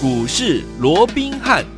股市罗宾汉。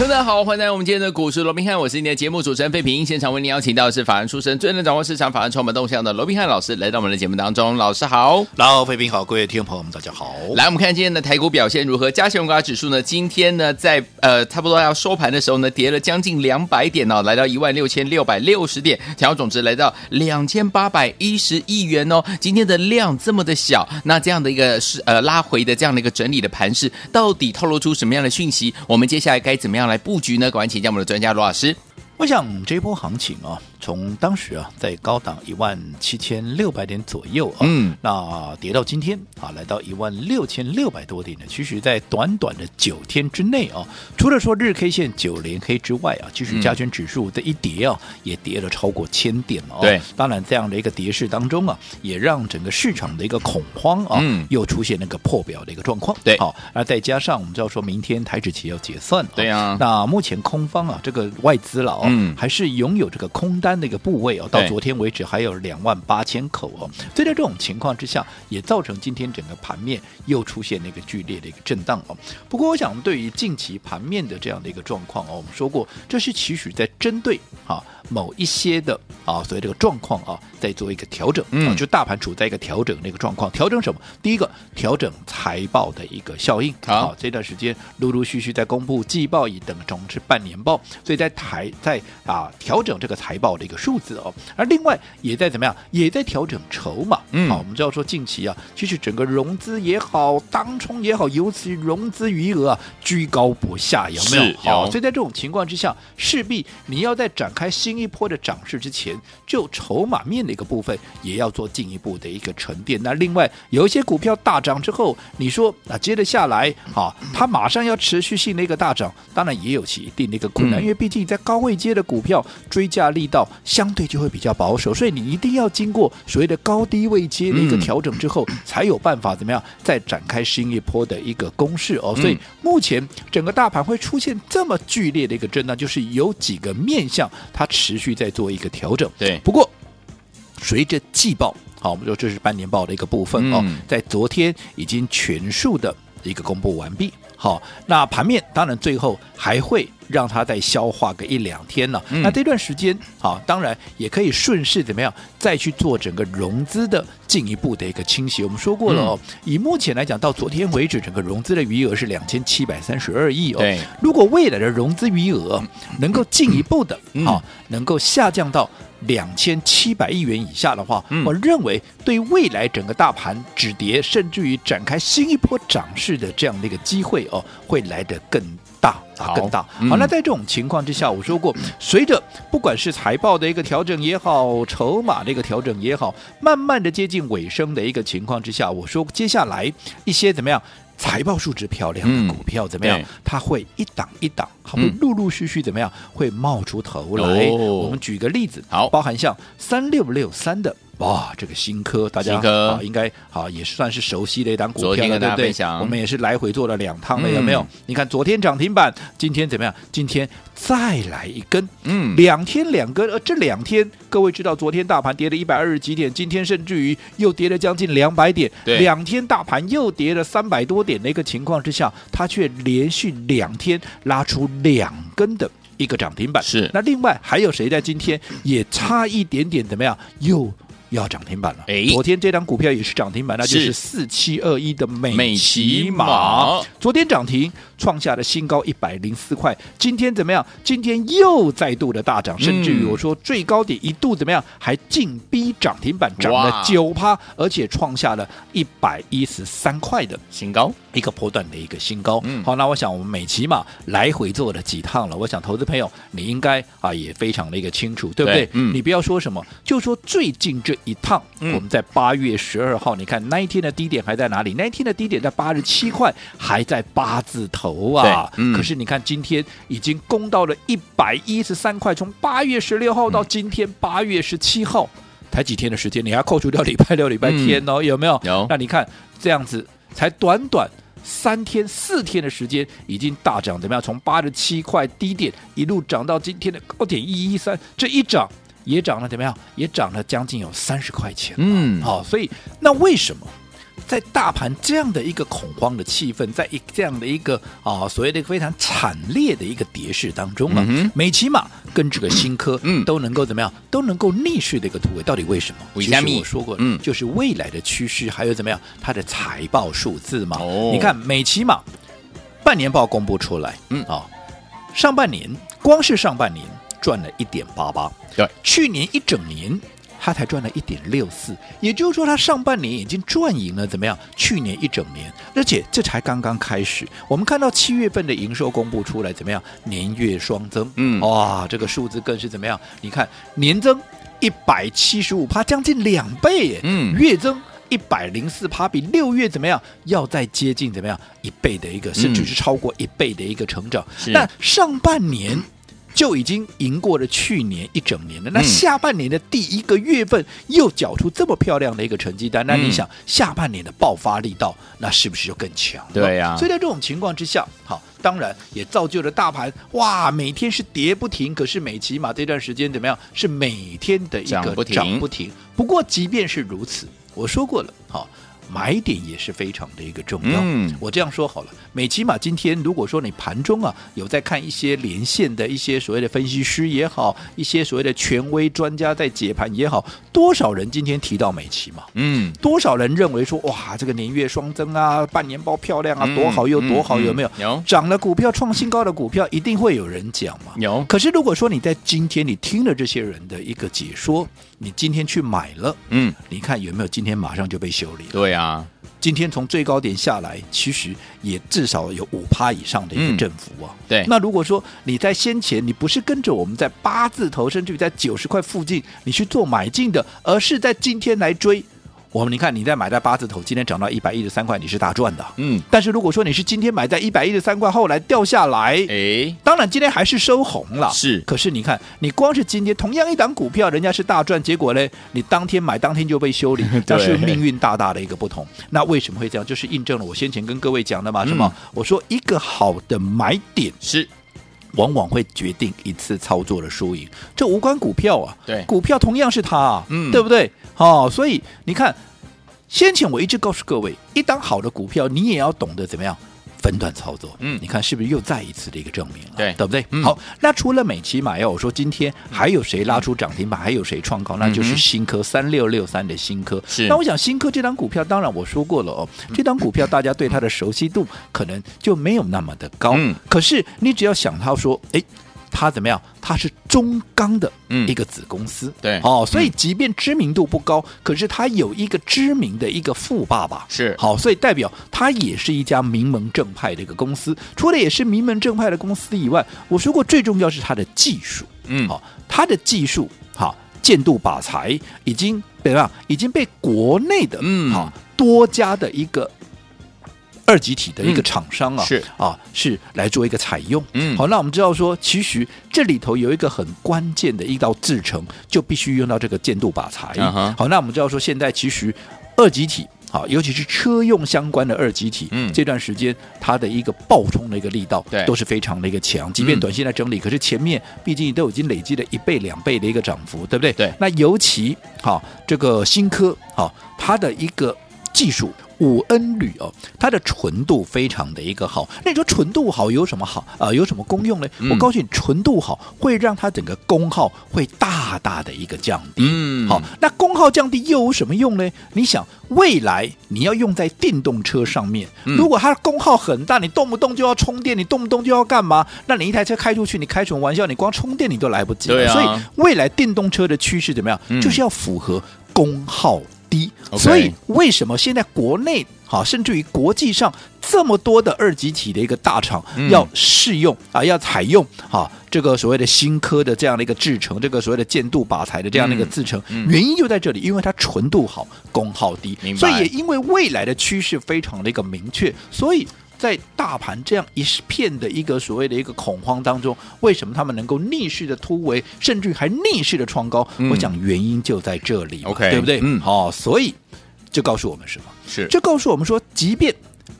大家好，欢迎来到我们今天的股市罗宾汉，我是你的节目主持人费平。现场为您邀请到的是法案出身、最能掌握市场法案传闻动向的罗宾汉老师，来到我们的节目当中。老师好，老费平好，各位听众朋友们大家好。来，我们看今天的台股表现如何？加权股价指数呢？今天呢，在呃差不多要收盘的时候呢，跌了将近两百点哦，来到一万六千六百六十点，成交总值来到两千八百一十亿元哦。今天的量这么的小，那这样的一个是呃拉回的这样的一个整理的盘势，到底透露出什么样的讯息？我们接下来该怎么样来布局呢？赶快请教我们的专家罗老师。我想这波行情啊。从当时啊，在高档一万七千六百点左右啊，嗯，那跌到今天啊，来到一万六千六百多点呢。其实，在短短的九天之内啊，除了说日 K 线九连黑之外啊，其实加权指数这一跌啊，也跌了超过千点了。对，当然这样的一个跌势当中啊，也让整个市场的一个恐慌啊，嗯，又出现那个破表的一个状况。对，好，那再加上我们知道说明天台指期要结算，对啊，那目前空方啊，这个外资了嗯，还是拥有这个空单。那个部位哦，到昨天为止还有两万八千口哦，所以在这种情况之下，也造成今天整个盘面又出现那个剧烈的一个震荡哦。不过，我想对于近期盘面的这样的一个状况哦，我们说过，这是其实在针对啊。某一些的啊，所以这个状况啊，在做一个调整，嗯，就大盘处在一个调整的一个状况。调整什么？第一个，调整财报的一个效应。好，啊、这段时间陆陆续续在公布季报，以等同是半年报，所以在台在啊调整这个财报的一个数字哦。而另外也在怎么样？也在调整筹码。嗯，好，我们知道说近期啊，其实整个融资也好，当冲也好，尤其融资余额啊居高不下，有没有？好，所以在这种情况之下，势必你要在展开新。一波的涨势之前，就筹码面的一个部分也要做进一步的一个沉淀。那另外有一些股票大涨之后，你说啊，接着下来啊，它马上要持续性的一个大涨，当然也有其一定的一个困难，嗯、因为毕竟在高位接的股票追价力道相对就会比较保守，所以你一定要经过所谓的高低位阶的一个调整之后，嗯、才有办法怎么样再展开新一波的一个攻势哦。所以目前整个大盘会出现这么剧烈的一个震荡，就是有几个面向它持。持续在做一个调整，对。不过，随着季报，好，我们说这是半年报的一个部分哦，在昨天已经全数的一个公布完毕。好，那盘面当然最后还会让它再消化个一两天了。那这段时间，好，当然也可以顺势怎么样，再去做整个融资的进一步的一个清洗。我们说过了哦，以目前来讲，到昨天为止，整个融资的余额是两千七百三十二亿哦。对，如果未来的融资余额能够进一步的啊，能够下降到。两千七百亿元以下的话，嗯、我认为对未来整个大盘止跌，甚至于展开新一波涨势的这样的一个机会哦，会来得更大啊，好更大。嗯、好，那在这种情况之下，我说过，随着不管是财报的一个调整也好，筹码的一个调整也好，慢慢的接近尾声的一个情况之下，我说接下来一些怎么样？财报数值漂亮的股票怎么样？嗯、它会一档一档，它会陆陆续续怎么样？会冒出头来。哦、我们举个例子，好，包含像三六六三的。哇，这个新科大家应该啊也算是熟悉的一档股票了，对不对？我们也是来回做了两趟了，嗯、有没有？你看昨天涨停板，今天怎么样？今天再来一根，嗯，两天两根，而这两天各位知道，昨天大盘跌了一百二十几点，今天甚至于又跌了将近两百点，对两天大盘又跌了三百多点的一个情况之下，它却连续两天拉出两根的一个涨停板。是，那另外还有谁在今天也差一点点怎么样？又要涨停板了！哎，昨天这张股票也是涨停板，那就是四七二一的美骑马。昨天涨停，创下了新高一百零四块。今天怎么样？今天又再度的大涨，甚至于我说最高点一度怎么样？还近逼涨停板，涨了九趴，而且创下了一百一十三块的新高，一个波段的一个新高。嗯，好，那我想我们美琪嘛来回做了几趟了，我想投资朋友你应该啊也非常的一个清楚，对不对？嗯，你不要说什么，就说最近这。一趟，我们在八月十二号，你看那一天的低点还在哪里？那一天的低点在八十七块，还在八字头啊。嗯、可是你看今天已经攻到了一百一十三块，从八月十六号到今天八月十七号，才几天的时间？你还扣除掉礼拜六、礼拜天哦，嗯、有没有？有。那你看这样子，才短短三天、四天的时间，已经大涨怎么样？从八十七块低点一路涨到今天的高点一一三，这一涨。也涨了怎么样？也涨了将近有三十块钱。嗯，好，所以那为什么在大盘这样的一个恐慌的气氛，在一这样的一个啊所谓的非常惨烈的一个跌势当中啊，嗯、美琪玛跟这个新科嗯。都能够怎么样，都能够逆势的一个突围，到底为什么？其实我说过，嗯，就是未来的趋势，还有怎么样，它的财报数字嘛。哦，你看美琪玛半年报公布出来，嗯。啊，上半年光是上半年赚了一点八八，对，去年一整年。他才赚了一点六四，也就是说，他上半年已经赚赢了怎么样？去年一整年，而且这才刚刚开始。我们看到七月份的营收公布出来怎么样？年月双增，嗯，哇，这个数字更是怎么样？你看年增一百七十五趴，将近两倍耶，嗯，月增一百零四趴，比六月怎么样？要再接近怎么样？一倍的一个，甚至是超过一倍的一个成长。那、嗯、上半年。就已经赢过了去年一整年了。那下半年的第一个月份又缴出这么漂亮的一个成绩单，那你想下半年的爆发力道，那是不是就更强？对呀。所以在这种情况之下，好，当然也造就了大盘哇，每天是跌不停。可是美琪玛这段时间怎么样？是每天的一个涨不停。涨不停。不过即便是如此，我说过了，好。买点也是非常的一个重要。嗯，我这样说好了，美琪玛今天如果说你盘中啊有在看一些连线的一些所谓的分析师也好，一些所谓的权威专家在解盘也好，多少人今天提到美琪玛？嗯，多少人认为说哇，这个年月双增啊，半年报漂亮啊，多好又多好，有没有？有涨了股票创新高的股票，一定会有人讲嘛？有。可是如果说你在今天你听了这些人的一个解说，你今天去买了，嗯，你看有没有今天马上就被修理了？对啊，啊今天从最高点下来，其实也至少有五趴以上的一个振幅啊。对，那如果说你在先前你不是跟着我们在八字头，甚至于在九十块附近你去做买进的，而是在今天来追。我们你看，你在买在八字头，今天涨到一百一十三块，你是大赚的。嗯，但是如果说你是今天买在一百一十三块，后来掉下来，哎，当然今天还是收红了。是，可是你看，你光是今天同样一档股票，人家是大赚，结果呢，你当天买当天就被修理，这是命运大大的一个不同。那为什么会这样？就是印证了我先前跟各位讲的嘛，什么？嗯，我说一个好的买点是。往往会决定一次操作的输赢，这无关股票啊，对，股票同样是它啊，嗯，对不对？好、哦，所以你看，先前我一直告诉各位，一档好的股票，你也要懂得怎么样。分段操作，嗯，你看是不是又再一次的一个证明了？对，对不对？嗯、好，那除了美琪玛，要我说今天还有谁拉出涨停板？还有谁创高？那就是新科三六六三的新科。是，那我想新科这张股票，当然我说过了哦，这张股票大家对它的熟悉度可能就没有那么的高。嗯，可是你只要想到说，哎。它怎么样？它是中钢的一个子公司，嗯、对哦，所以即便知名度不高，嗯、可是它有一个知名的一个富爸爸，是好，所以代表它也是一家名门正派的一个公司。除了也是名门正派的公司以外，我说过最重要是它的技术，嗯，好，它的技术好，见度靶材已经怎么样？已经被国内的嗯好多家的一个。二极体的一个厂商啊，嗯、是啊，是来做一个采用。嗯，好，那我们知道说，其实这里头有一个很关键的一道制程，就必须用到这个建度靶材。Uh 好，那我们知道说，现在其实二极体，好，尤其是车用相关的二极体，嗯，这段时间它的一个爆冲的一个力道，对，都是非常的一个强。即便短线在整理，嗯、可是前面毕竟都已经累积了一倍、两倍的一个涨幅，对不对？对。那尤其好，这个新科，好，它的一个技术。五 N 铝哦，它的纯度非常的一个好。那你说纯度好有什么好啊、呃？有什么功用呢？嗯、我告诉你，纯度好会让它整个功耗会大大的一个降低。嗯，好，那功耗降低又有什么用呢？你想，未来你要用在电动车上面，嗯、如果它的功耗很大，你动不动就要充电，你动不动就要干嘛？那你一台车开出去，你开什么玩笑？你光充电你都来不及。对啊。所以未来电动车的趋势怎么样？嗯、就是要符合功耗。低.所以为什么现在国内好，甚至于国际上这么多的二级体的一个大厂要试用、嗯、啊，要采用哈这个所谓的新科的这样的一个制成，这个所谓的建度靶材的这样的一个制成，原因就在这里，因为它纯度好，功耗低，所以也因为未来的趋势非常的一个明确，所以。在大盘这样一片的一个所谓的一个恐慌当中，为什么他们能够逆势的突围，甚至还逆势的创高？嗯、我讲原因就在这里，OK，对不对？嗯，好、哦，所以就告诉我们什么？是就告诉我们说，即便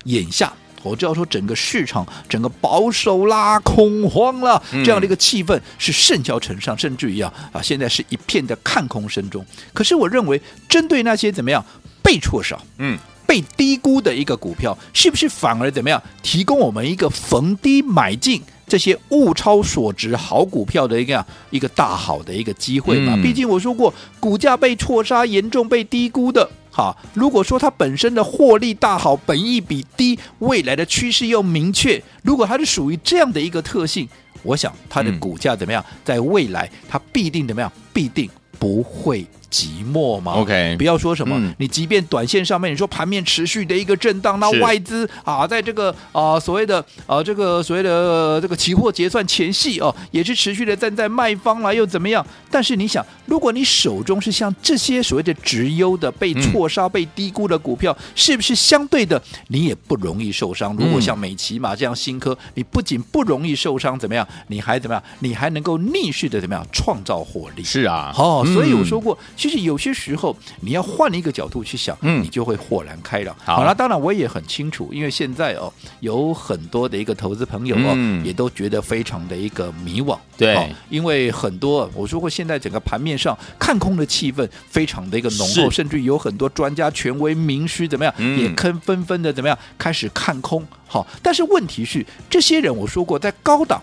眼下我知道说整个市场整个保守啦、恐慌啦这样的一个气氛是甚嚣尘上，甚至于啊啊，现在是一片的看空声中。可是我认为，针对那些怎么样被错少，嗯。被低估的一个股票，是不是反而怎么样提供我们一个逢低买进这些物超所值好股票的一个一个大好的一个机会嘛？嗯、毕竟我说过，股价被错杀，严重被低估的。好，如果说它本身的获利大好，本益比低，未来的趋势又明确，如果它是属于这样的一个特性，我想它的股价怎么样？嗯、在未来它必定怎么样？必定不会。寂寞吗？OK，不要说什么，嗯、你即便短线上面你说盘面持续的一个震荡，那外资啊，在这个啊所谓的啊这个所谓的这个期货结算前夕哦，也是持续的站在卖方来，又怎么样？但是你想，如果你手中是像这些所谓的直优的被错杀、被低估的股票，嗯、是不是相对的你也不容易受伤？如果像美琪玛这样新科，你不仅不容易受伤，怎么样？你还怎么样？你还能够逆势的怎么样创造获利？是啊，哦，所以我说过。其实有些时候，你要换一个角度去想，嗯，你就会豁然开朗。好了，当然我也很清楚，因为现在哦，有很多的一个投资朋友哦，嗯、也都觉得非常的一个迷惘。对、哦，因为很多我说过，现在整个盘面上看空的气氛非常的一个浓厚，甚至有很多专家、权威、名师怎么样，嗯、也坑纷纷的怎么样开始看空。好，但是问题是，这些人我说过，在高档。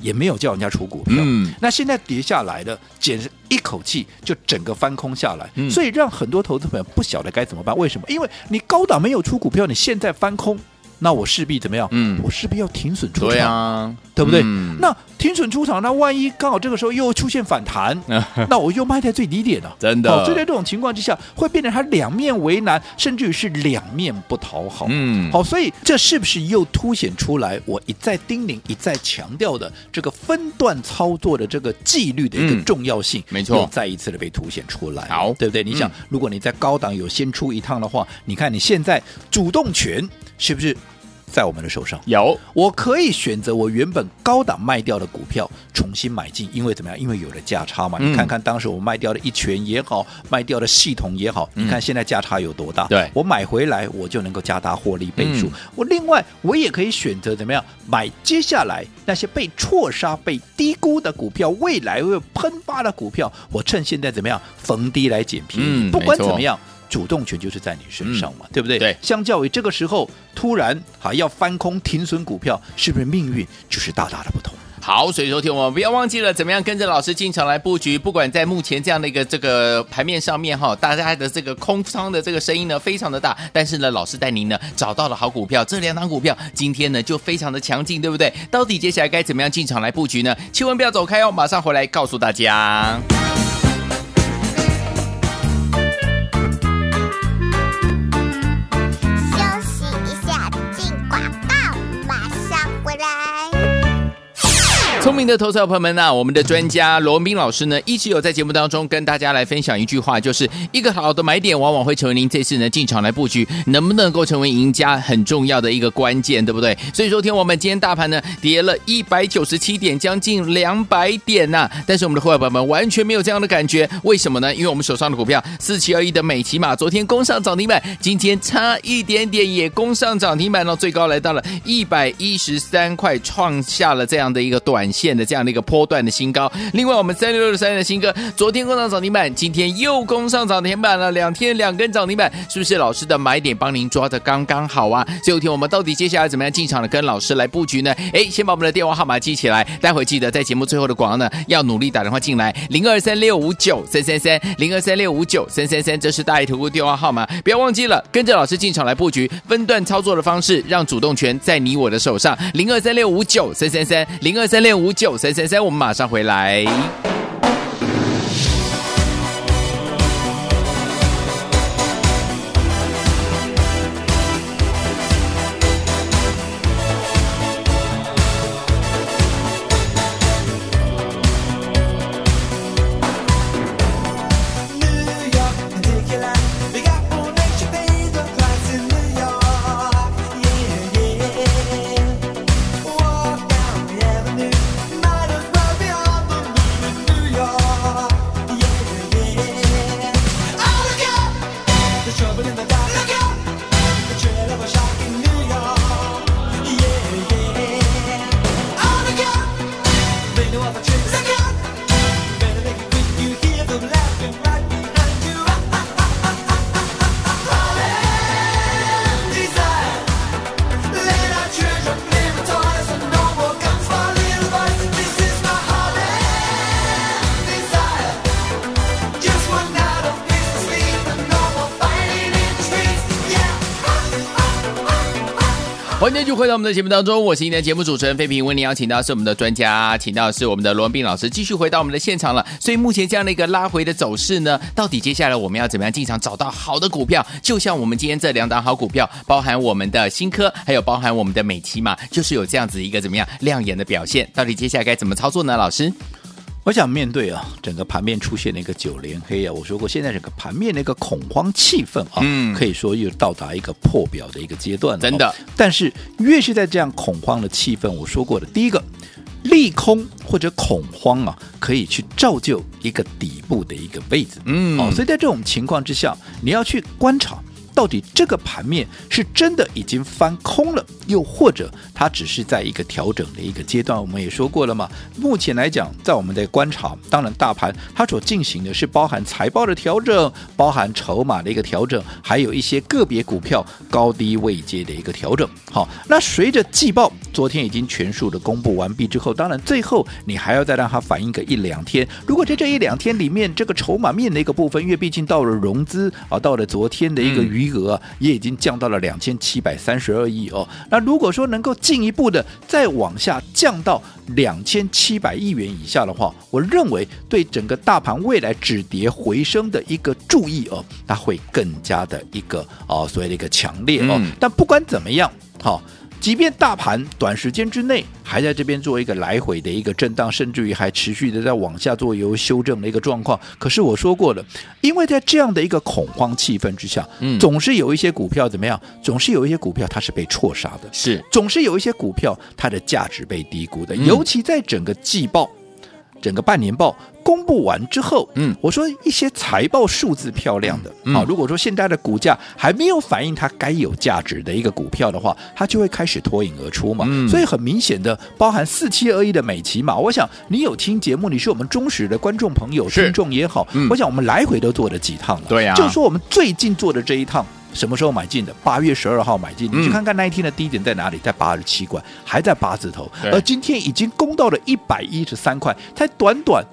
也没有叫人家出股票，嗯，那现在跌下来的，简直一口气就整个翻空下来，嗯，所以让很多投资朋友不晓得该怎么办。为什么？因为你高档没有出股票，你现在翻空。那我势必怎么样？嗯，我势必要停损出场，对啊，对不对？嗯、那停损出场，那万一刚好这个时候又出现反弹，那我又卖在最低点了，真的。所以在这种情况之下，会变成他两面为难，甚至于是两面不讨好。嗯，好，所以这是不是又凸显出来我一再叮咛、一再强调的这个分段操作的这个纪律的一个重要性？嗯、没错，又再一次的被凸显出来。好，对不对？你想，嗯、如果你在高档有先出一趟的话，你看你现在主动权是不是？在我们的手上有，我可以选择我原本高档卖掉的股票重新买进，因为怎么样？因为有了价差嘛。嗯、你看看当时我卖掉的一拳也好，卖掉的系统也好，嗯、你看现在价差有多大？对，我买回来我就能够加大获利倍数。嗯、我另外我也可以选择怎么样买接下来那些被错杀、被低估的股票，未来会喷发的股票，我趁现在怎么样逢低来捡便宜。嗯、不管怎么样。主动权就是在你身上嘛，嗯、对不对？对，相较于这个时候突然哈要翻空停损股票，是不是命运就是大大的不同？好，所以说听我们不要忘记了，怎么样跟着老师进场来布局？不管在目前这样的一个这个盘面上面哈，大家的这个空仓的这个声音呢非常的大，但是呢，老师带您呢找到了好股票，这两档股票今天呢就非常的强劲，对不对？到底接下来该怎么样进场来布局呢？千万不要走开哦，马上回来告诉大家。明的投资朋友们呐、啊，我们的专家罗文斌老师呢，一直有在节目当中跟大家来分享一句话，就是一个好的买点，往往会成为您这次呢进场来布局能不能够成为赢家很重要的一个关键，对不对？所以说，听我们今天大盘呢跌了一百九十七点，将近两百点呐、但是我们的会员朋友们完全没有这样的感觉，为什么呢？因为我们手上的股票四七二一的美琪马，昨天攻上涨停板，今天差一点点也攻上涨停板了，最高来到了一百一十三块，创下了这样的一个短线的这样的一个波段的新高。另外，我们三六六三的新歌，昨天攻上涨停板，今天又攻上涨停板了，两天两根涨停板，是不是老师的买点帮您抓的刚刚好啊？最后一天我们到底接下来怎么样进场的跟老师来布局呢？哎，先把我们的电话号码记起来，待会记得在节目最后的广告呢，要努力打电话进来，零二三六五九三三三，零二三六五九三三三，这是大爱投顾电话号码，不要忘记了，跟着老师进场来布局，分段操作的方式，让主动权在你我的手上，零二三六五九三三三，零二三六五九。三三三，我们马上回来。又回到我们的节目当中，我是今天的节目主持人费平，为您邀请到是我们的专家，请到是我们的罗文斌老师，继续回到我们的现场了。所以目前这样的一个拉回的走势呢，到底接下来我们要怎么样进场找到好的股票？就像我们今天这两档好股票，包含我们的新科，还有包含我们的美琪嘛，就是有这样子一个怎么样亮眼的表现。到底接下来该怎么操作呢？老师？我想面对啊，整个盘面出现了一个九连黑啊，我说过，现在整个盘面的一个恐慌气氛啊，嗯，可以说又到达一个破表的一个阶段了，真的。但是越是在这样恐慌的气氛，我说过的，第一个利空或者恐慌啊，可以去造就一个底部的一个位置，嗯，哦，所以在这种情况之下，你要去观察。到底这个盘面是真的已经翻空了，又或者它只是在一个调整的一个阶段？我们也说过了嘛。目前来讲，在我们的观察，当然大盘它所进行的是包含财报的调整，包含筹码的一个调整，还有一些个别股票高低位阶的一个调整。好，那随着季报昨天已经全数的公布完毕之后，当然最后你还要再让它反映个一两天。如果在这一两天里面，这个筹码面的一个部分，因为毕竟到了融资啊，到了昨天的一个余额也已经降到了两千七百三十二亿哦。那如果说能够进一步的再往下降到两千七百亿元以下的话，我认为对整个大盘未来止跌回升的一个注意哦，它会更加的一个哦，所谓的一个强烈哦。但不管怎么样，好。即便大盘短时间之内还在这边做一个来回的一个震荡，甚至于还持续的在往下做有修正的一个状况，可是我说过了，因为在这样的一个恐慌气氛之下，嗯，总是有一些股票怎么样？总是有一些股票它是被错杀的，是，总是有一些股票它的价值被低估的，尤其在整个季报。整个半年报公布完之后，嗯，我说一些财报数字漂亮的，嗯，好，如果说现在的股价还没有反映它该有价值的一个股票的话，它就会开始脱颖而出嘛。嗯，所以很明显的，包含四七二一的美琪嘛，我想你有听节目，你是我们忠实的观众朋友、听众也好，我想我们来回都做了几趟了。对呀，就说我们最近做的这一趟。什么时候买进的？八月十二号买进，你去看看那一天的低点在哪里，在八十七块，还在八字头，而今天已经攻到了一百一十三块，才短短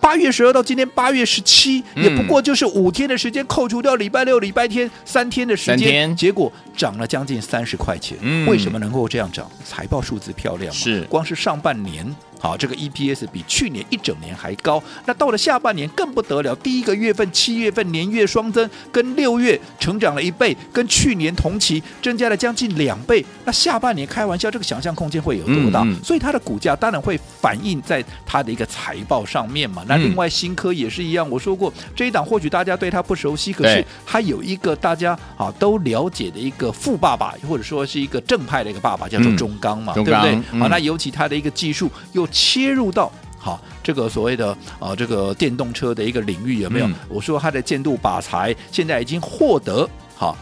八月十二到今天八月十七，也不过就是五天的时间，扣除掉礼拜六、礼拜天三天的时间，结果涨了将近三十块钱。为什么能够这样涨？财报数字漂亮嘛，是光是上半年。好，这个 EPS 比去年一整年还高。那到了下半年更不得了，第一个月份七月份年月双增，跟六月成长了一倍，跟去年同期增加了将近两倍。那下半年开玩笑，这个想象空间会有多大？嗯嗯、所以它的股价当然会反映在它的一个财报上面嘛。那另外新科也是一样，我说过这一档或许大家对它不熟悉，可是它有一个大家啊都了解的一个富爸爸，或者说是一个正派的一个爸爸，叫做中钢嘛，嗯、对不对？好，那尤其它的一个技术又。切入到好这个所谓的啊、呃、这个电动车的一个领域有没有？嗯、我说它的建度靶材现在已经获得好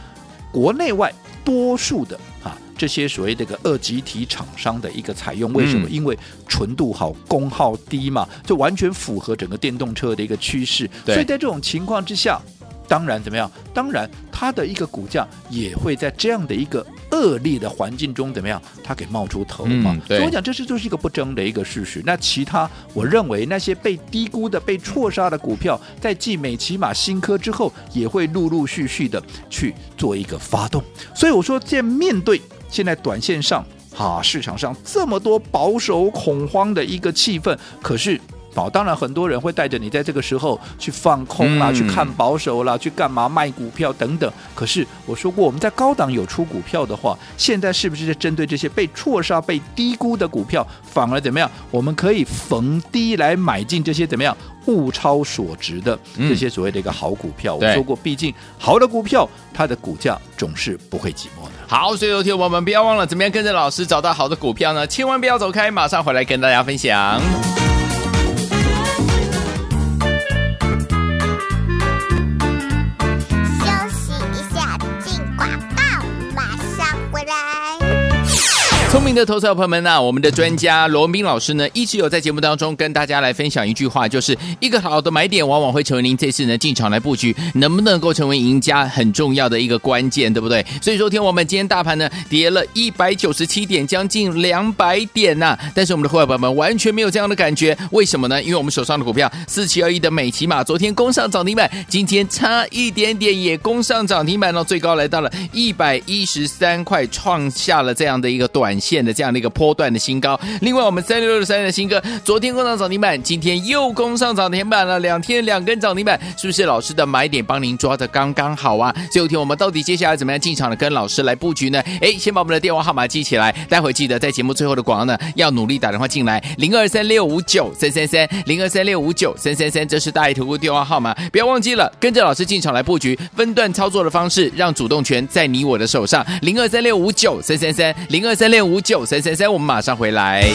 国内外多数的啊这些所谓这个二极体厂商的一个采用，为什么？嗯、因为纯度好，功耗低嘛，就完全符合整个电动车的一个趋势。所以在这种情况之下。当然，怎么样？当然，它的一个股价也会在这样的一个恶劣的环境中，怎么样？它给冒出头嘛？嗯、所以我讲，这是就是一个不争的一个事实。那其他，我认为那些被低估的、被错杀的股票，在继美琪马新科之后，也会陆陆续续的去做一个发动。所以我说，在面对现在短线上啊市场上这么多保守恐慌的一个气氛，可是。好，当然很多人会带着你在这个时候去放空啦，嗯、去看保守啦，去干嘛卖股票等等。可是我说过，我们在高档有出股票的话，现在是不是在针对这些被错杀、被低估的股票，反而怎么样？我们可以逢低来买进这些怎么样物超所值的这些所谓的一个好股票。嗯、我说过，毕竟好的股票它的股价总是不会寂寞的。好，所以有天我们不要忘了，怎么样跟着老师找到好的股票呢？千万不要走开，马上回来跟大家分享。聪明的投资者朋友们呐、啊，我们的专家罗文彬老师呢，一直有在节目当中跟大家来分享一句话，就是一个好的买点，往往会成为您这次呢进场来布局能不能够成为赢家很重要的一个关键，对不对？所以说，听我们今天大盘呢跌了一百九十七点，将近两百点呐、但是我们的会员朋友们完全没有这样的感觉，为什么呢？因为我们手上的股票四七二一的美琪玛，昨天攻上涨停板，今天差一点点也攻上涨停板了，最高来到了一百一十三块，创下了这样的一个短线的这样的一个波段的新高。另外，我们三六六三的新歌，昨天攻上涨停板，今天又攻上涨停板了，两天两根涨停板，是不是老师的买点帮您抓的刚刚好啊？最后一天我们到底接下来怎么样进场的跟老师来布局呢？哎，先把我们的电话号码记起来，待会记得在节目最后的广告呢，要努力打电话进来，零二三六五九三三三，零二三六五九三三三，这是大爱投顾电话号码，不要忘记了，跟着老师进场来布局，分段操作的方式，让主动权在你我的手上，零二三六五九三三三，零二三六五五九三三三，我们马上回来。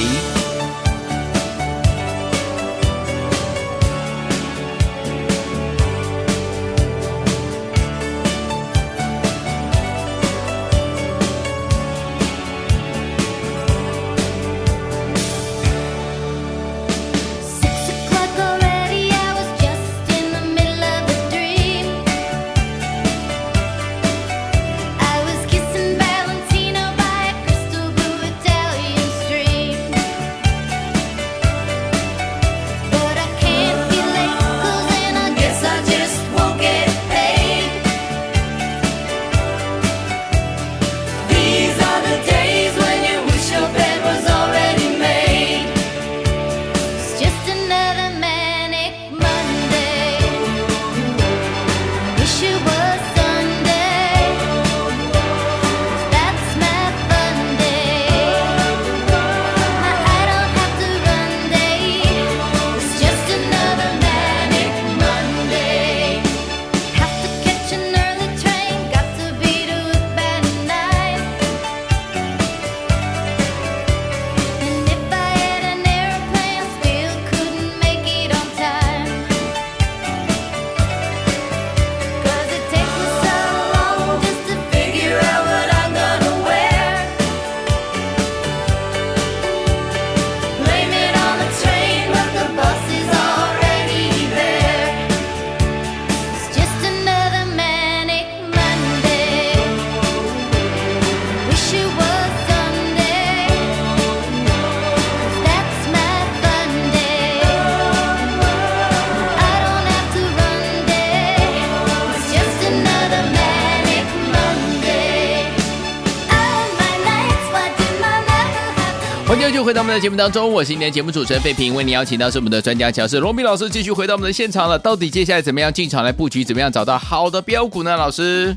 在节目当中，我是今天节目主持人费平，为你邀请到是我们的专家讲师罗米老师，继续回到我们的现场了。到底接下来怎么样进场来布局？怎么样找到好的标股呢？老师，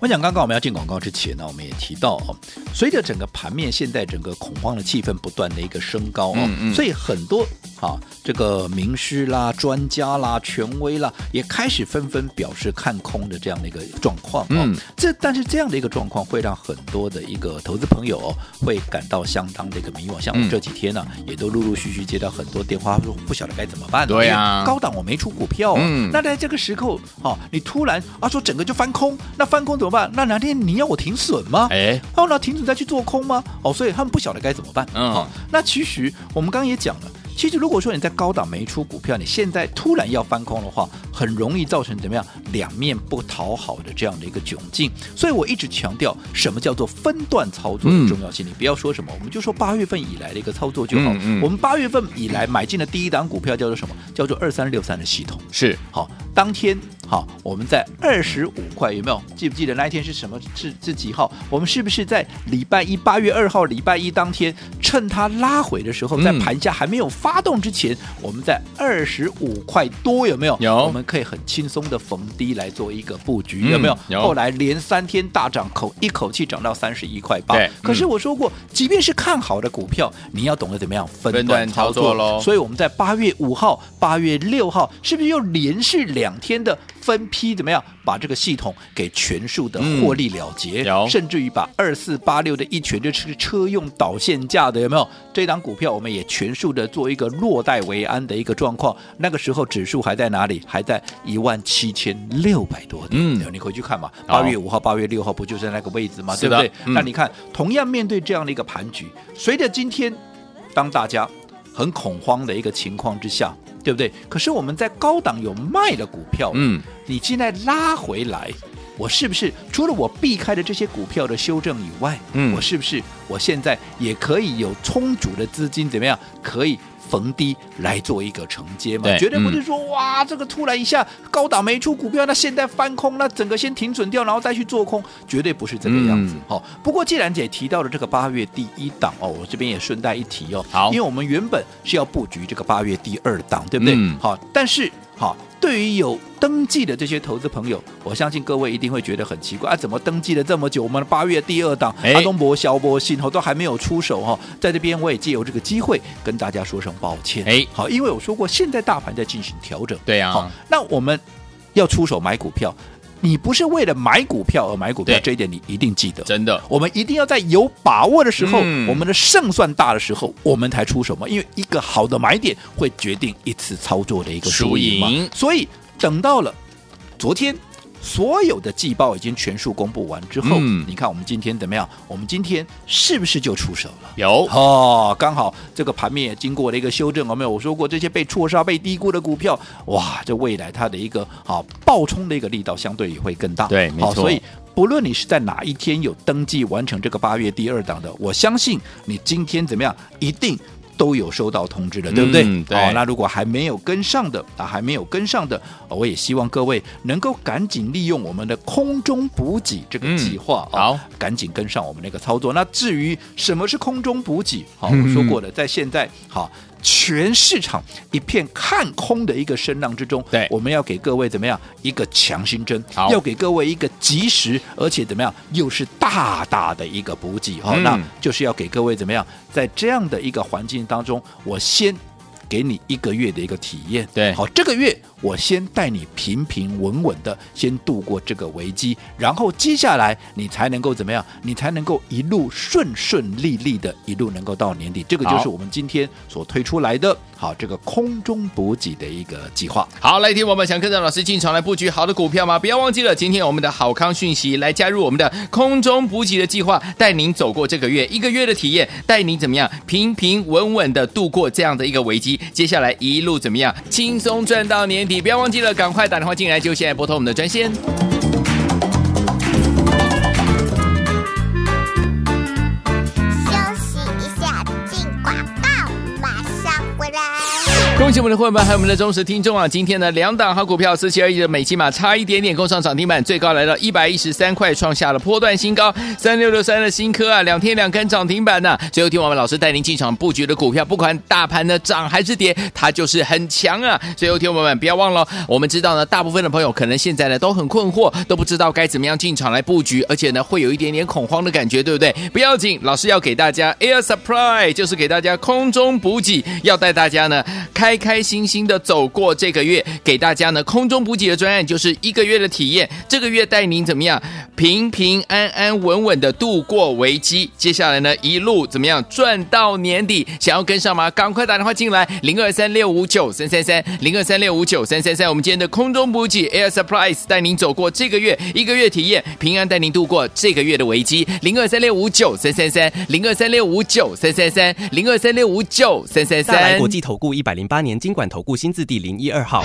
我想刚刚我们要进广告之前呢，我们也提到哦，随着整个盘面现在整个恐慌的气氛不断的一个升高哦，所以很多。好，这个名师啦、专家啦、权威啦，也开始纷纷表示看空的这样的一个状况。嗯，这但是这样的一个状况会让很多的一个投资朋友、哦、会感到相当的一个迷惘。像我这几天呢、啊，嗯、也都陆陆续续接到很多电话，说不晓得该怎么办。对呀、啊，高档我没出股票、啊，嗯，那在这个时候，哦，你突然啊说整个就翻空，那翻空怎么办？那哪天你要我停损吗？哎，哦，那停损再去做空吗？哦，所以他们不晓得该怎么办。嗯，好、哦，那其实我们刚刚也讲了。其实，如果说你在高档没出股票，你现在突然要翻空的话，很容易造成怎么样两面不讨好的这样的一个窘境。所以我一直强调，什么叫做分段操作的重要性。嗯、你不要说什么，我们就说八月份以来的一个操作就好。嗯嗯、我们八月份以来买进的第一档股票叫做什么？叫做二三六三的系统。是好，当天好，我们在二十五块，有没有记不记得那一天是什么？是是几号？我们是不是在礼拜一八月二号礼拜一当天，趁它拉回的时候，在盘下还没有发。发动之前，我们在二十五块多有没有？有，我们可以很轻松的逢低来做一个布局，有没有？有。后来连三天大涨，口一口气涨到三十一块八。对。可是我说过，即便是看好的股票，你要懂得怎么样分段操作喽。所以我们在八月五号、八月六号，是不是又连续两天的分批怎么样把这个系统给全数的获利了结，嗯、甚至于把二四八六的一拳就是车用导线架的有没有？这档股票我们也全数的做一个落袋为安的一个状况。那个时候指数还在哪里？还在一万七千六百多点。嗯，你回去看嘛，八月五号、八月六号不就是在那个位置吗？对不对？嗯、那你看，同样面对这样的一个盘局，随着今天当大家很恐慌的一个情况之下。对不对？可是我们在高档有卖的股票，嗯，你现在拉回来，我是不是除了我避开的这些股票的修正以外，嗯，我是不是我现在也可以有充足的资金，怎么样可以？逢低来做一个承接嘛，绝对不是说、嗯、哇，这个突然一下高档没出股票，那现在翻空，那整个先停准掉，然后再去做空，绝对不是这个样子。好、嗯，不过既然姐提到了这个八月第一档哦，我这边也顺带一提哦，好，因为我们原本是要布局这个八月第二档，对不对？嗯、好，但是好。对于有登记的这些投资朋友，我相信各位一定会觉得很奇怪啊，怎么登记了这么久，我们八月第二档阿东博、肖博信后都还没有出手哈，在这边我也借由这个机会跟大家说声抱歉。哎，好，因为我说过现在大盘在进行调整，对啊，好，那我们要出手买股票。你不是为了买股票而买股票，这一点你一定记得。真的，我们一定要在有把握的时候，嗯、我们的胜算大的时候，我们才出手嘛。因为一个好的买点会决定一次操作的一个输赢嘛。输赢。所以等到了昨天。所有的季报已经全数公布完之后，嗯、你看我们今天怎么样？我们今天是不是就出手了？有哦，刚好这个盘面也经过了一个修正，有没有？我说过这些被错杀、被低估的股票，哇，这未来它的一个好爆冲的一个力道相对也会更大。对，没错。所以不论你是在哪一天有登记完成这个八月第二档的，我相信你今天怎么样，一定。都有收到通知的，对不对？嗯、对。哦，那如果还没有跟上的啊，还没有跟上的，我也希望各位能够赶紧利用我们的空中补给这个计划，嗯、好，赶紧跟上我们那个操作。那至于什么是空中补给，好，我说过了，在现在好。全市场一片看空的一个声浪之中，对，我们要给各位怎么样一个强心针？要给各位一个及时而且怎么样又是大大的一个补给哈，嗯、那就是要给各位怎么样在这样的一个环境当中，我先给你一个月的一个体验，对，好，这个月。我先带你平平稳稳的先度过这个危机，然后接下来你才能够怎么样？你才能够一路顺顺利利的，一路能够到年底。这个就是我们今天所推出来的，好，这个空中补给的一个计划。好，来听我们想跟着老师进场来布局好的股票吗？不要忘记了，今天我们的好康讯息来加入我们的空中补给的计划，带您走过这个月一个月的体验，带您怎么样平平稳稳的度过这样的一个危机，接下来一路怎么样轻松赚到年。底不要忘记了，赶快打电话进来，就现在拨通我们的专线。恭喜我们的会员们，还有我们的忠实听众啊！今天呢，两档好股票，四七二一的美琪玛差一点点攻上涨停板，最高来到一百一十三块，创下了波段新高。三六六三的新科啊，两天两根涨停板呢、最后听我们老师带您进场布局的股票，不管大盘呢涨还是跌，它就是很强啊！最后听我们不要忘了，我们知道呢，大部分的朋友可能现在呢都很困惑，都不知道该怎么样进场来布局，而且呢会有一点点恐慌的感觉，对不对？不要紧，老师要给大家 Air Surprise，就是给大家空中补给，要带大家呢开。开开心心的走过这个月，给大家呢空中补给的专案就是一个月的体验。这个月带您怎么样平平安安稳稳的度过危机？接下来呢一路怎么样赚到年底？想要跟上吗？赶快打电话进来，零二三六五九三三三，零二三六五九三三三。我们今天的空中补给 Air Surprise 带您走过这个月一个月体验，平安带您度过这个月的危机。零二三六五九三三三，零二三六五九三三三，零二三六五九三三三。大来国际投顾一百零八年经管投顾新字第零一二号。